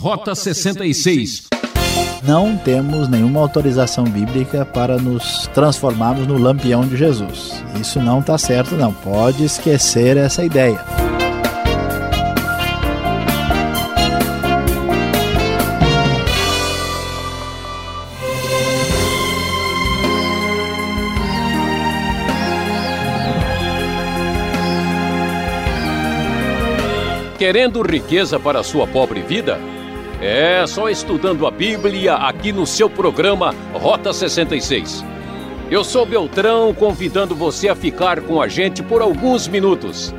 Rota 66. Não temos nenhuma autorização bíblica para nos transformarmos no lampião de Jesus. Isso não está certo, não. Pode esquecer essa ideia. Querendo riqueza para sua pobre vida? É só estudando a Bíblia aqui no seu programa Rota 66. Eu sou Beltrão, convidando você a ficar com a gente por alguns minutos.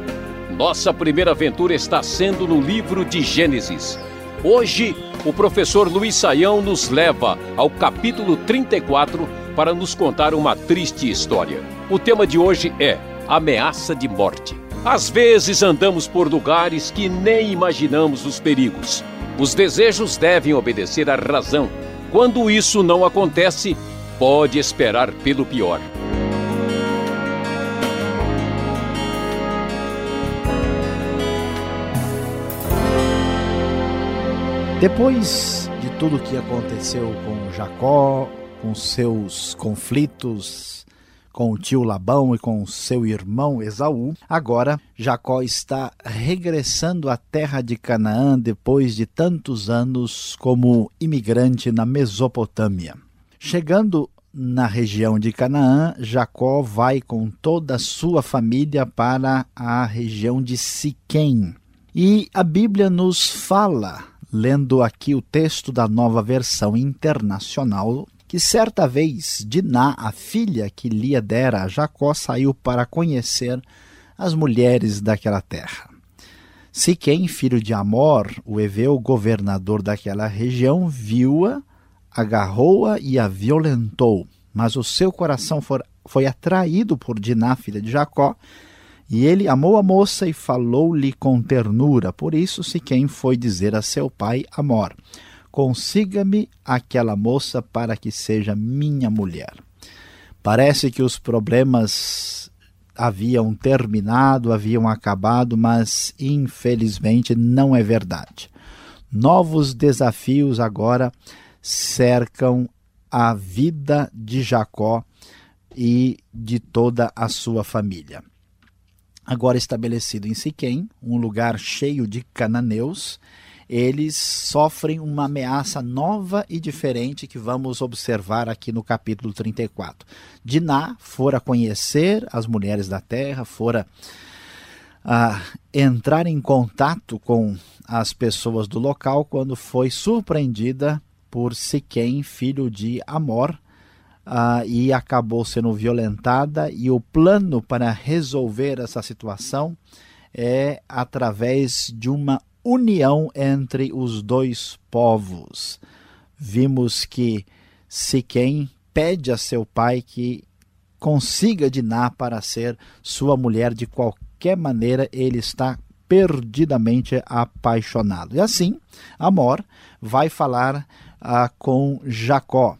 Nossa primeira aventura está sendo no livro de Gênesis. Hoje, o professor Luiz Saião nos leva ao capítulo 34 para nos contar uma triste história. O tema de hoje é Ameaça de Morte. Às vezes andamos por lugares que nem imaginamos os perigos. Os desejos devem obedecer à razão. Quando isso não acontece, pode esperar pelo pior. Depois de tudo o que aconteceu com Jacó, com seus conflitos com o tio Labão e com seu irmão Esaú, agora Jacó está regressando à terra de Canaã depois de tantos anos como imigrante na Mesopotâmia. Chegando na região de Canaã, Jacó vai com toda a sua família para a região de Siquém. E a Bíblia nos fala, lendo aqui o texto da nova versão internacional, que certa vez Diná, a filha que Lia dera a Jacó, saiu para conhecer as mulheres daquela terra. Siquém, filho de Amor, o Eveu, governador daquela região, viu-a, agarrou-a e a violentou. Mas o seu coração for, foi atraído por Diná, filha de Jacó, e ele amou a moça e falou-lhe com ternura. Por isso Siquém foi dizer a seu pai Amor: consiga-me aquela moça para que seja minha mulher. Parece que os problemas haviam terminado, haviam acabado, mas infelizmente não é verdade. Novos desafios agora cercam a vida de Jacó e de toda a sua família. Agora estabelecido em Siquém, um lugar cheio de cananeus, eles sofrem uma ameaça nova e diferente que vamos observar aqui no capítulo 34. Diná fora conhecer as mulheres da terra, fora uh, entrar em contato com as pessoas do local quando foi surpreendida por Siquém, filho de Amor, uh, e acabou sendo violentada. E o plano para resolver essa situação é através de uma união entre os dois povos. Vimos que Siquém pede a seu pai que consiga Diná para ser sua mulher de qualquer maneira, ele está perdidamente apaixonado. E assim, Amor vai falar ah, com Jacó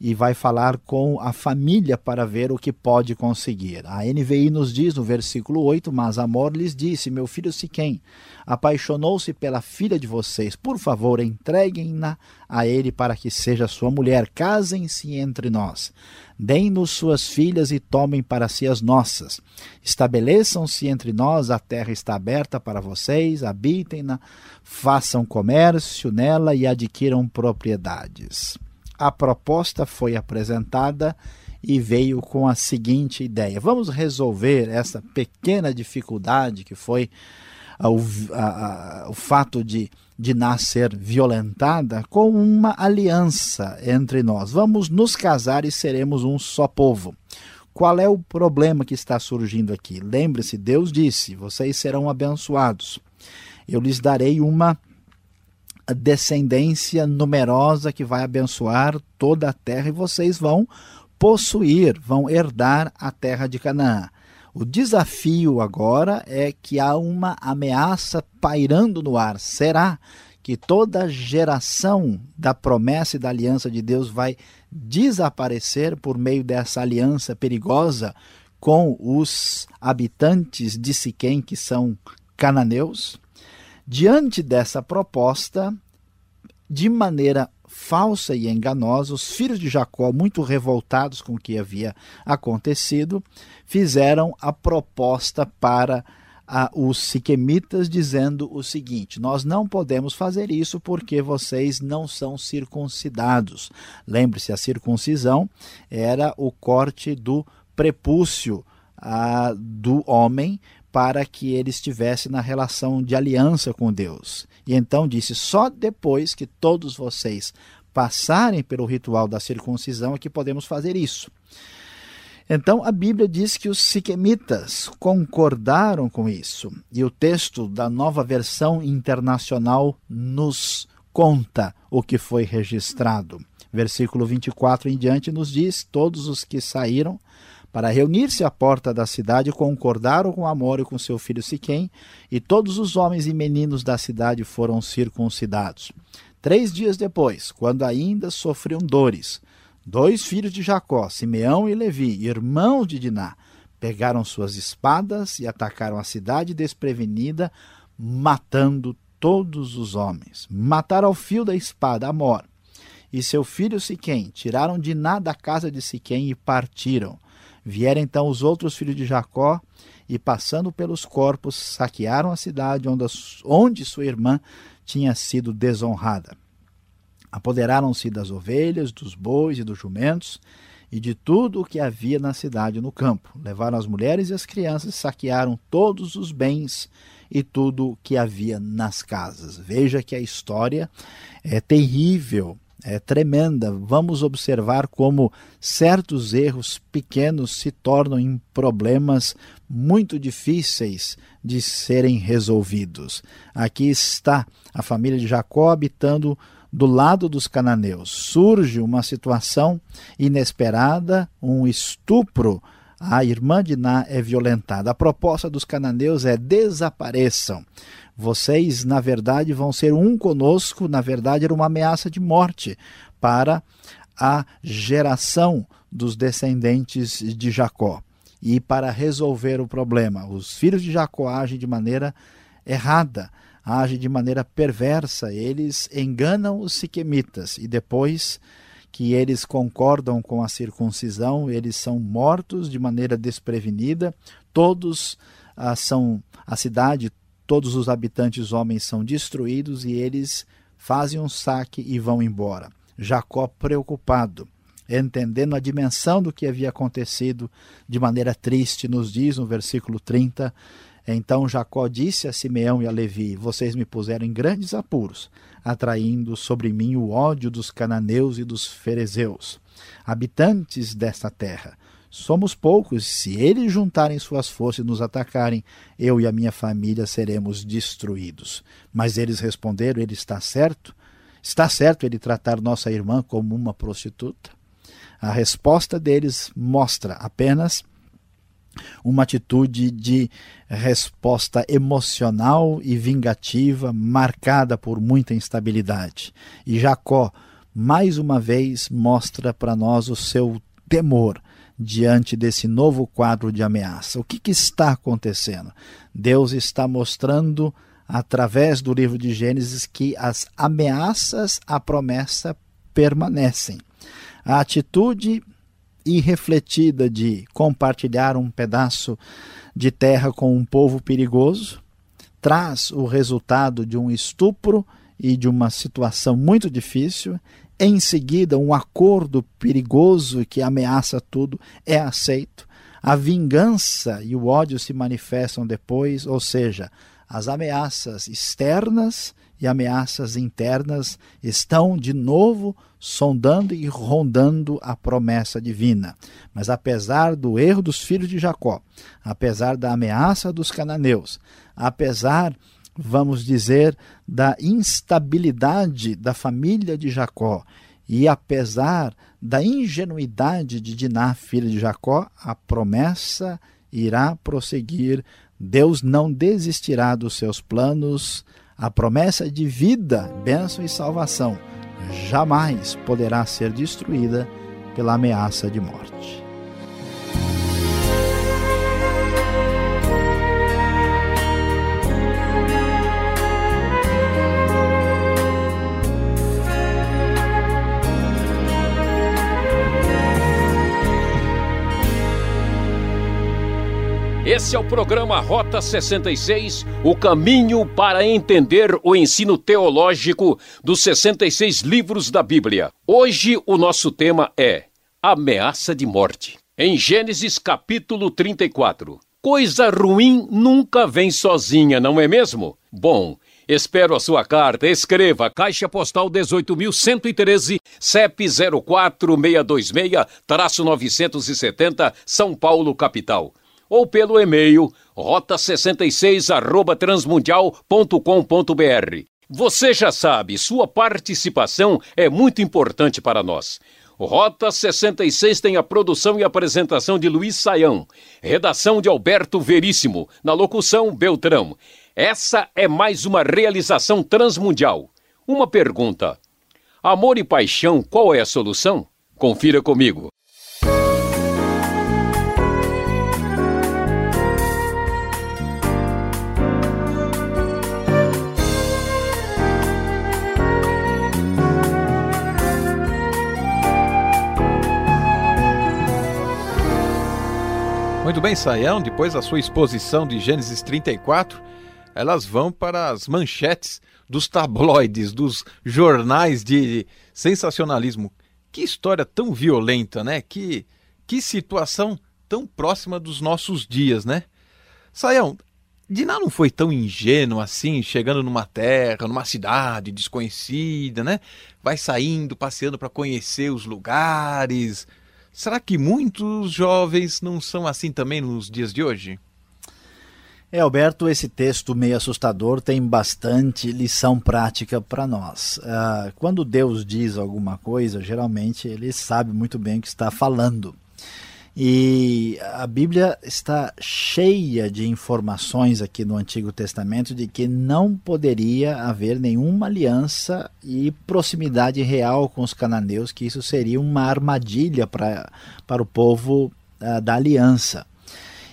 e vai falar com a família para ver o que pode conseguir. A NVI nos diz no versículo 8: Mas Amor lhes disse: Meu filho Siquém apaixonou-se pela filha de vocês. Por favor, entreguem-na a ele para que seja sua mulher. Casem-se entre nós. Deem-nos suas filhas e tomem para si as nossas. Estabeleçam-se entre nós, a terra está aberta para vocês, habitem-na, façam comércio nela e adquiram propriedades a proposta foi apresentada e veio com a seguinte ideia: vamos resolver essa pequena dificuldade que foi o, a, a, o fato de, de nascer violentada com uma aliança entre nós. Vamos nos casar e seremos um só povo. Qual é o problema que está surgindo aqui? Lembre-se, Deus disse: vocês serão abençoados. Eu lhes darei uma descendência numerosa que vai abençoar toda a terra e vocês vão possuir, vão herdar a terra de Canaã. O desafio agora é que há uma ameaça pairando no ar. Será que toda geração da promessa e da aliança de Deus vai desaparecer por meio dessa aliança perigosa com os habitantes de Siquém, que são cananeus? Diante dessa proposta, de maneira falsa e enganosa, os filhos de Jacó, muito revoltados com o que havia acontecido, fizeram a proposta para a, os siquemitas, dizendo o seguinte: Nós não podemos fazer isso porque vocês não são circuncidados. Lembre-se, a circuncisão era o corte do prepúcio do homem para que ele estivesse na relação de aliança com Deus. E então disse: só depois que todos vocês passarem pelo ritual da circuncisão é que podemos fazer isso. Então a Bíblia diz que os siquemitas concordaram com isso. E o texto da nova versão internacional nos conta o que foi registrado. Versículo 24 em diante nos diz: Todos os que saíram para reunir-se à porta da cidade, concordaram com Amor e com seu filho Siquém, e todos os homens e meninos da cidade foram circuncidados. Três dias depois, quando ainda sofriam dores, dois filhos de Jacó, Simeão e Levi, irmãos de Diná, pegaram suas espadas e atacaram a cidade desprevenida, matando todos os homens. Mataram ao fio da espada Amor e seu filho Siquém, tiraram Diná da casa de Siquém e partiram. Vieram então os outros filhos de Jacó e, passando pelos corpos, saquearam a cidade onde, onde sua irmã tinha sido desonrada. Apoderaram-se das ovelhas, dos bois e dos jumentos e de tudo o que havia na cidade no campo. Levaram as mulheres e as crianças, saquearam todos os bens e tudo o que havia nas casas. Veja que a história é terrível é tremenda. Vamos observar como certos erros pequenos se tornam em problemas muito difíceis de serem resolvidos. Aqui está a família de Jacó habitando do lado dos cananeus. Surge uma situação inesperada, um estupro. A irmã de Ná é violentada. A proposta dos cananeus é desapareçam. Vocês, na verdade, vão ser um conosco. Na verdade, era uma ameaça de morte para a geração dos descendentes de Jacó. E para resolver o problema, os filhos de Jacó agem de maneira errada, agem de maneira perversa. Eles enganam os siquemitas e depois que eles concordam com a circuncisão, eles são mortos de maneira desprevenida. Todos ah, são a cidade todos os habitantes homens são destruídos e eles fazem um saque e vão embora. Jacó preocupado, entendendo a dimensão do que havia acontecido de maneira triste, nos diz no versículo 30, então Jacó disse a Simeão e a Levi: Vocês me puseram em grandes apuros, atraindo sobre mim o ódio dos cananeus e dos ferezeus, habitantes desta terra. Somos poucos, se eles juntarem suas forças e nos atacarem, eu e a minha família seremos destruídos. Mas eles responderam: Ele está certo? Está certo ele tratar nossa irmã como uma prostituta? A resposta deles mostra apenas uma atitude de resposta emocional e vingativa marcada por muita instabilidade. E Jacó, mais uma vez, mostra para nós o seu temor diante desse novo quadro de ameaça. O que, que está acontecendo? Deus está mostrando, através do livro de Gênesis, que as ameaças à promessa permanecem. A atitude irrefletida de compartilhar um pedaço de terra com um povo perigoso traz o resultado de um estupro e de uma situação muito difícil em seguida, um acordo perigoso que ameaça tudo é aceito. A vingança e o ódio se manifestam depois, ou seja, as ameaças externas e ameaças internas estão de novo sondando e rondando a promessa divina. Mas apesar do erro dos filhos de Jacó, apesar da ameaça dos cananeus, apesar vamos dizer, da instabilidade da família de Jacó. E apesar da ingenuidade de Diná, filha de Jacó, a promessa irá prosseguir. Deus não desistirá dos seus planos. A promessa de vida, bênção e salvação jamais poderá ser destruída pela ameaça de morte. Esse é o programa Rota 66, o caminho para entender o ensino teológico dos 66 livros da Bíblia. Hoje o nosso tema é Ameaça de Morte. Em Gênesis capítulo 34. Coisa ruim nunca vem sozinha, não é mesmo? Bom, Espero a sua carta. Escreva Caixa Postal 18.113, CEP 04626-970, São Paulo, capital ou pelo e-mail rota66@transmundial.com.br. Você já sabe, sua participação é muito importante para nós. Rota 66 tem a produção e apresentação de Luiz Saião, redação de Alberto Veríssimo, na locução Beltrão. Essa é mais uma realização transmundial. Uma pergunta: Amor e paixão, qual é a solução? Confira comigo. Muito bem, Saião, depois da sua exposição de Gênesis 34, elas vão para as manchetes dos tabloides, dos jornais de sensacionalismo. Que história tão violenta, né? Que, que situação tão próxima dos nossos dias, né? Saião, Diná não foi tão ingênuo assim, chegando numa terra, numa cidade desconhecida, né? Vai saindo, passeando para conhecer os lugares, Será que muitos jovens não são assim também nos dias de hoje? É, Alberto, esse texto meio assustador tem bastante lição prática para nós. Uh, quando Deus diz alguma coisa, geralmente ele sabe muito bem o que está falando. E a Bíblia está cheia de informações aqui no Antigo Testamento de que não poderia haver nenhuma aliança e proximidade real com os cananeus, que isso seria uma armadilha para, para o povo uh, da aliança.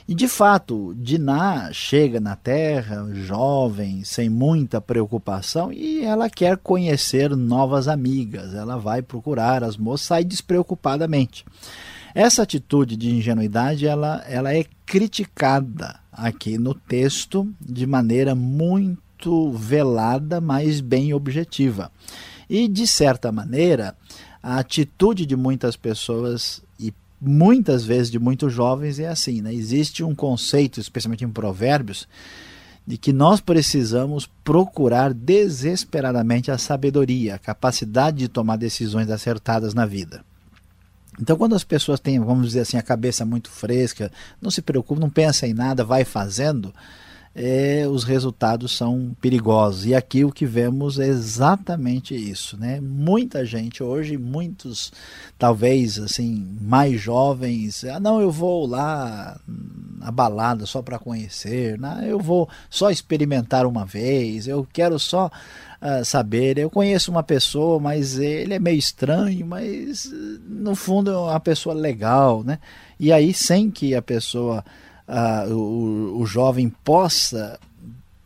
E de fato, Diná chega na terra, jovem, sem muita preocupação, e ela quer conhecer novas amigas. Ela vai procurar as moças, sai despreocupadamente. Essa atitude de ingenuidade ela, ela é criticada aqui no texto de maneira muito velada, mas bem objetiva. E, de certa maneira, a atitude de muitas pessoas e muitas vezes de muitos jovens é assim: né? existe um conceito, especialmente em Provérbios, de que nós precisamos procurar desesperadamente a sabedoria, a capacidade de tomar decisões acertadas na vida. Então, quando as pessoas têm, vamos dizer assim, a cabeça muito fresca, não se preocupe, não pensa em nada, vai fazendo, é, os resultados são perigosos. E aqui o que vemos é exatamente isso, né? Muita gente hoje, muitos talvez assim mais jovens, ah, não, eu vou lá na balada só para conhecer, não, né? eu vou só experimentar uma vez, eu quero só uh, saber. Eu conheço uma pessoa, mas ele é meio estranho, mas no fundo é uma pessoa legal, né? E aí, sem que a pessoa, uh, o, o jovem possa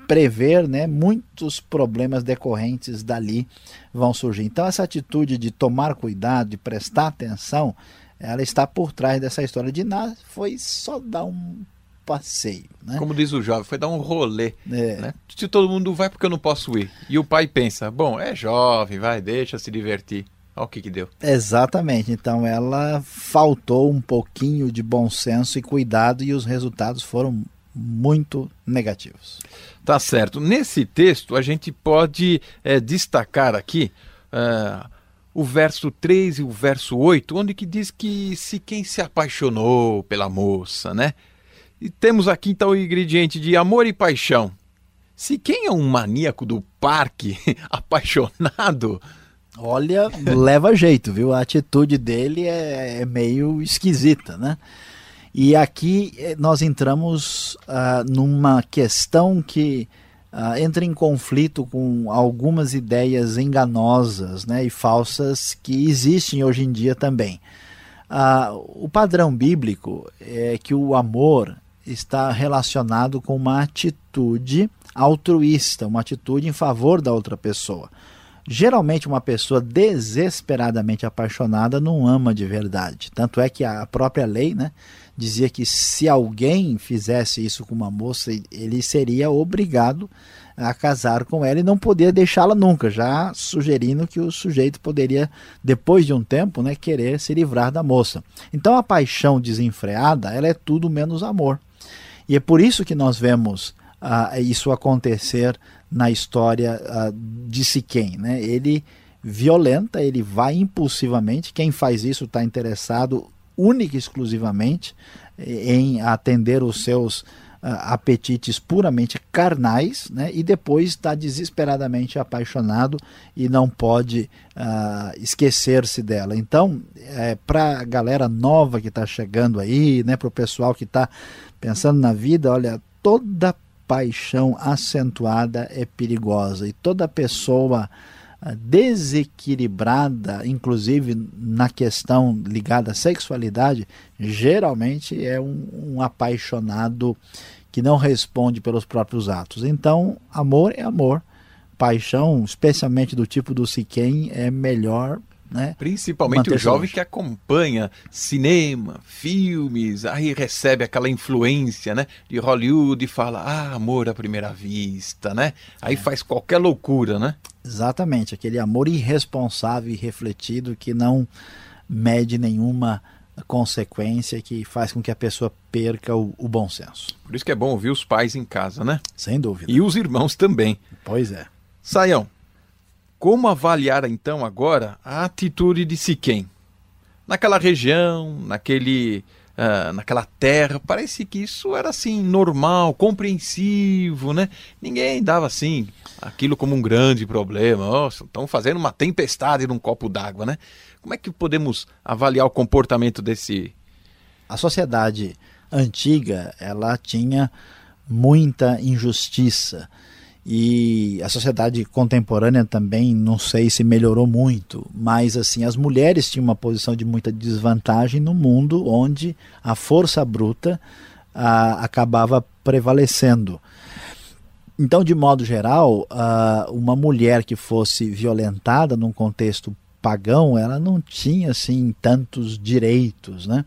prever, né, muitos problemas decorrentes dali vão surgir. Então essa atitude de tomar cuidado, de prestar atenção, ela está por trás dessa história de nada, foi só dar um passeio. Né? Como diz o jovem, foi dar um rolê. É. Né? Se todo mundo vai, porque eu não posso ir? E o pai pensa, bom, é jovem, vai, deixa se divertir. Olha o que, que deu. Exatamente. Então ela faltou um pouquinho de bom senso e cuidado e os resultados foram muito negativos. Tá certo. Nesse texto a gente pode é, destacar aqui uh, o verso 3 e o verso 8, onde que diz que se quem se apaixonou pela moça, né? E temos aqui então o ingrediente de amor e paixão. Se quem é um maníaco do parque, apaixonado. Olha, leva jeito, viu? A atitude dele é, é meio esquisita, né? E aqui eh, nós entramos uh, numa questão que uh, entra em conflito com algumas ideias enganosas né, e falsas que existem hoje em dia também. Uh, o padrão bíblico é que o amor está relacionado com uma atitude altruísta, uma atitude em favor da outra pessoa. Geralmente, uma pessoa desesperadamente apaixonada não ama de verdade. Tanto é que a própria lei né, dizia que se alguém fizesse isso com uma moça, ele seria obrigado a casar com ela e não poderia deixá-la nunca, já sugerindo que o sujeito poderia, depois de um tempo, né, querer se livrar da moça. Então a paixão desenfreada, ela é tudo menos amor. E é por isso que nós vemos uh, isso acontecer na história uh, de Siquém. Né? Ele violenta, ele vai impulsivamente. Quem faz isso está interessado única e exclusivamente em atender os seus uh, apetites puramente carnais, né? e depois está desesperadamente apaixonado e não pode uh, esquecer-se dela. Então, é, para a galera nova que está chegando aí, né? para o pessoal que está pensando na vida, olha, toda paixão acentuada é perigosa e toda pessoa ah, desequilibrada, inclusive na questão ligada à sexualidade, geralmente é um, um, apaixonado que não responde pelos próprios atos. Então, amor é amor. Paixão, especialmente do tipo do Siquem, é melhor né? Principalmente o jovem que acompanha cinema, filmes, aí recebe aquela influência né, de Hollywood e fala, ah, amor à primeira vista, né? Aí é. faz qualquer loucura, né? Exatamente, aquele amor irresponsável e refletido que não mede nenhuma consequência que faz com que a pessoa perca o, o, bom senso. Por isso que é bom ouvir os pais em casa, né? Sem dúvida. E os irmãos também. Pois é. Saião, como avaliar então agora a atitude de Siquém? Naquela região, naquele, uh, naquela terra, parece que isso era assim normal, compreensivo, né? Ninguém dava assim aquilo como um grande problema. Nossa, estão fazendo uma tempestade num copo d'água, né? Como é que podemos avaliar o comportamento desse? A sociedade antiga, ela tinha muita injustiça e a sociedade contemporânea também não sei se melhorou muito, mas assim as mulheres tinham uma posição de muita desvantagem no mundo onde a força bruta acabava prevalecendo. Então, de modo geral, uma mulher que fosse violentada num contexto pagão, ela não tinha assim tantos direitos, né?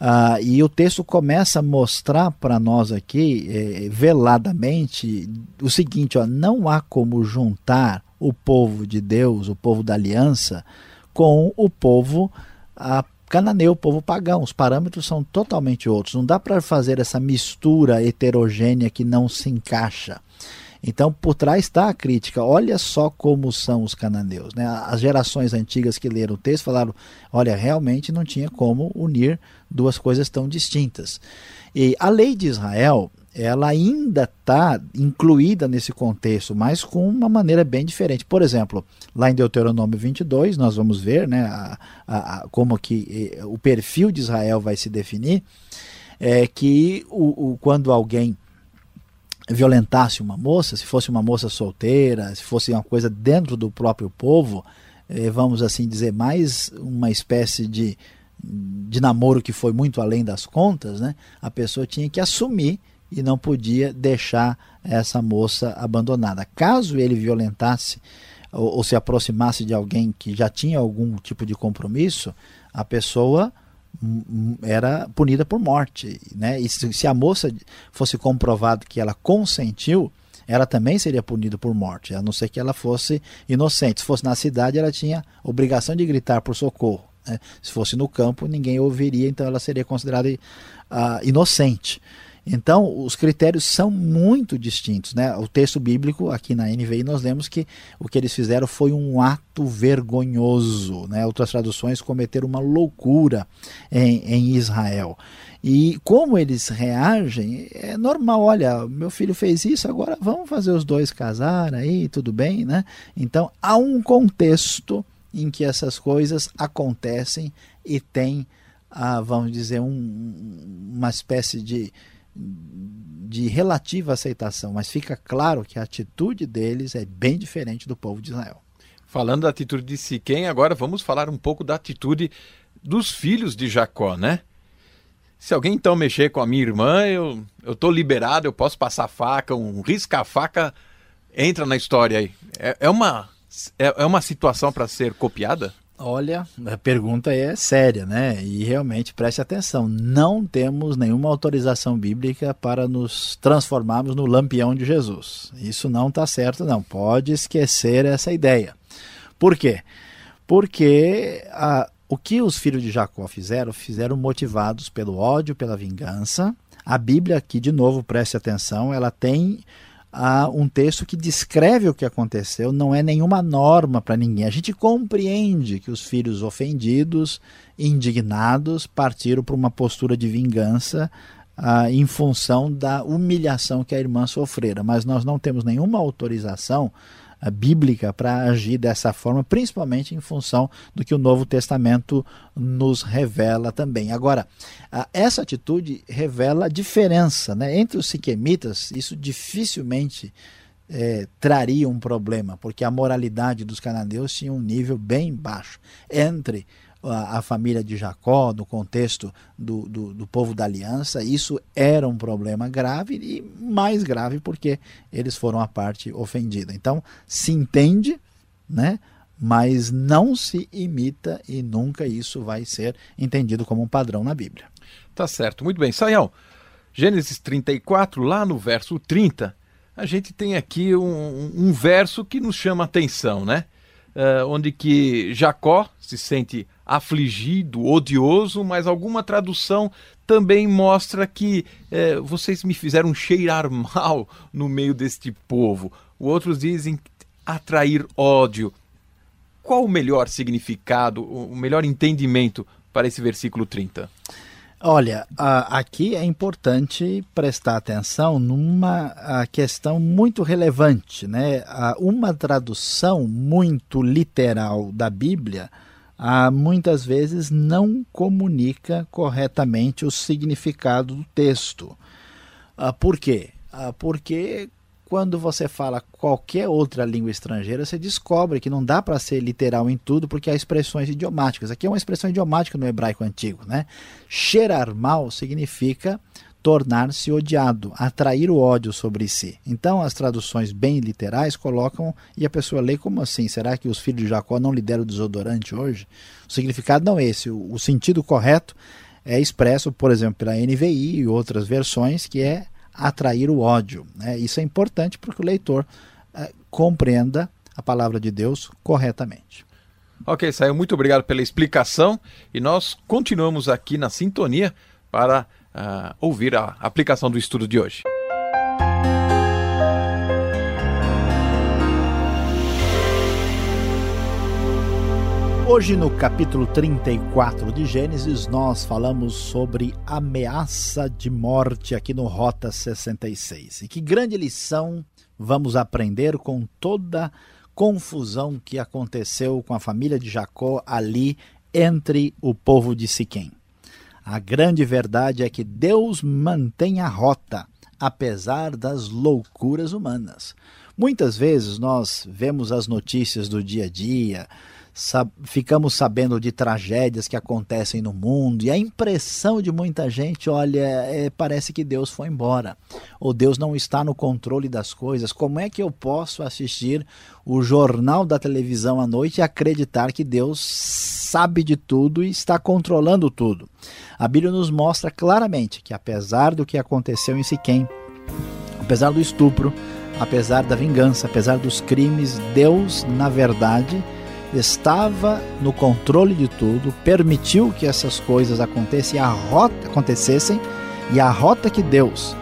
Ah, e o texto começa a mostrar para nós aqui, eh, veladamente, o seguinte: ó, não há como juntar o povo de Deus, o povo da aliança, com o povo cananeu, o povo pagão. Os parâmetros são totalmente outros. Não dá para fazer essa mistura heterogênea que não se encaixa. Então, por trás está a crítica. Olha só como são os cananeus. Né? As gerações antigas que leram o texto falaram: olha, realmente não tinha como unir duas coisas tão distintas. E a lei de Israel, ela ainda está incluída nesse contexto, mas com uma maneira bem diferente. Por exemplo, lá em Deuteronômio 22, nós vamos ver né, a, a, a, como que o perfil de Israel vai se definir, é que o, o, quando alguém violentasse uma moça, se fosse uma moça solteira, se fosse uma coisa dentro do próprio povo, eh, vamos assim dizer, mais uma espécie de, de namoro que foi muito além das contas, né? a pessoa tinha que assumir e não podia deixar essa moça abandonada. Caso ele violentasse ou, ou se aproximasse de alguém que já tinha algum tipo de compromisso, a pessoa era punida por morte, né? E se, se a moça fosse comprovado que ela consentiu, ela também seria punida por morte, a não ser que ela fosse inocente. Se fosse na cidade, ela tinha obrigação de gritar por socorro. Né? Se fosse no campo, ninguém ouviria, então ela seria considerada uh, inocente. Então, os critérios são muito distintos. Né? O texto bíblico, aqui na NVI, nós lemos que o que eles fizeram foi um ato vergonhoso. Né? Outras traduções cometeram uma loucura em, em Israel. E como eles reagem, é normal. Olha, meu filho fez isso, agora vamos fazer os dois casar aí, tudo bem, né? Então, há um contexto em que essas coisas acontecem e tem, ah, vamos dizer, um, uma espécie de de relativa aceitação, mas fica claro que a atitude deles é bem diferente do povo de Israel. Falando da atitude de Siquém, agora vamos falar um pouco da atitude dos filhos de Jacó, né? Se alguém então mexer com a minha irmã, eu eu liberado, eu posso passar faca, um risca-faca entra na história aí. É, é uma é, é uma situação para ser copiada? Olha, a pergunta é séria, né? E realmente preste atenção: não temos nenhuma autorização bíblica para nos transformarmos no lampião de Jesus. Isso não está certo, não. Pode esquecer essa ideia. Por quê? Porque a, o que os filhos de Jacó fizeram, fizeram motivados pelo ódio, pela vingança. A Bíblia, aqui de novo, preste atenção, ela tem a um texto que descreve o que aconteceu, não é nenhuma norma para ninguém. A gente compreende que os filhos ofendidos, indignados, partiram para uma postura de vingança ah, em função da humilhação que a irmã sofrera, mas nós não temos nenhuma autorização bíblica para agir dessa forma, principalmente em função do que o Novo Testamento nos revela também. Agora, essa atitude revela a diferença né? entre os siquemitas, isso dificilmente é, traria um problema, porque a moralidade dos cananeus tinha um nível bem baixo. Entre a, família de Jacó, no contexto do, do, do, povo da aliança, isso era um problema grave e mais grave porque eles foram a parte ofendida. Então, se entende, né? mas não se imita e nunca isso vai ser entendido como um padrão na Bíblia. Tá certo, muito bem. Saião, Gênesis 34, lá no verso 30, a gente tem aqui um, um verso que nos chama atenção, né? Uh, onde que Jacó se sente afligido, odioso, mas alguma tradução também mostra que é, vocês me fizeram cheirar mal no meio deste povo. Outros dizem atrair ódio. Qual o melhor significado, o melhor entendimento para esse versículo 30? Olha, aqui é importante prestar atenção numa questão muito relevante, né? Uma tradução muito literal da Bíblia ah, muitas vezes não comunica corretamente o significado do texto. Ah, por quê? Ah, porque quando você fala qualquer outra língua estrangeira, você descobre que não dá para ser literal em tudo, porque há expressões idiomáticas. Aqui é uma expressão idiomática no hebraico antigo. Né? Cheirar mal significa tornar-se odiado, atrair o ódio sobre si. Então, as traduções bem literais colocam e a pessoa lê como assim? Será que os filhos de Jacó não lhe deram desodorante hoje? O significado não é esse. O, sentido correto é expresso, por exemplo, pela NVI e outras versões, que é atrair o ódio. Né? Isso é importante porque o leitor é, compreenda a palavra de Deus corretamente. Ok, Saio, muito obrigado pela explicação e nós continuamos aqui na sintonia para uh, ouvir a aplicação do estudo de hoje. Hoje, no capítulo 34 de Gênesis, nós falamos sobre ameaça de morte aqui no Rota 66. E que grande lição vamos aprender com toda confusão que aconteceu com a família de Jacó ali entre o povo de Siquém. A grande verdade é que Deus mantém a rota, apesar das loucuras humanas. Muitas vezes nós vemos as notícias do dia a dia, sab ficamos sabendo de tragédias que acontecem no mundo e a impressão de muita gente, olha, é, parece que Deus foi embora, ou Deus não está no controle das coisas. Como é que eu posso assistir o jornal da televisão à noite e acreditar que Deus sabe de tudo e está controlando tudo? A Bíblia nos mostra claramente que apesar do que aconteceu em Siquém, apesar do estupro, apesar da vingança, apesar dos crimes, Deus, na verdade, estava no controle de tudo, permitiu que essas coisas acontecessem, a rota, acontecessem e a rota que Deus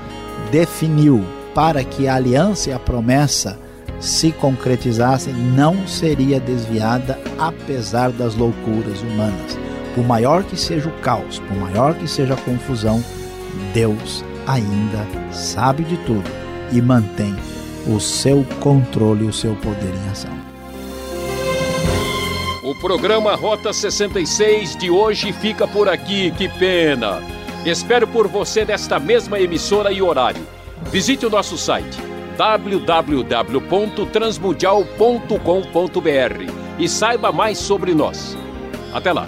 definiu para que a aliança e a promessa se concretizassem não seria desviada apesar das loucuras humanas. Por maior que seja o caos, por maior que seja a confusão, Deus ainda sabe de tudo e mantém o seu controle e o seu poder em ação. Programa Rota 66 de hoje fica por aqui, que pena. Espero por você nesta mesma emissora e horário. Visite o nosso site www.transmundial.com.br e saiba mais sobre nós. Até lá!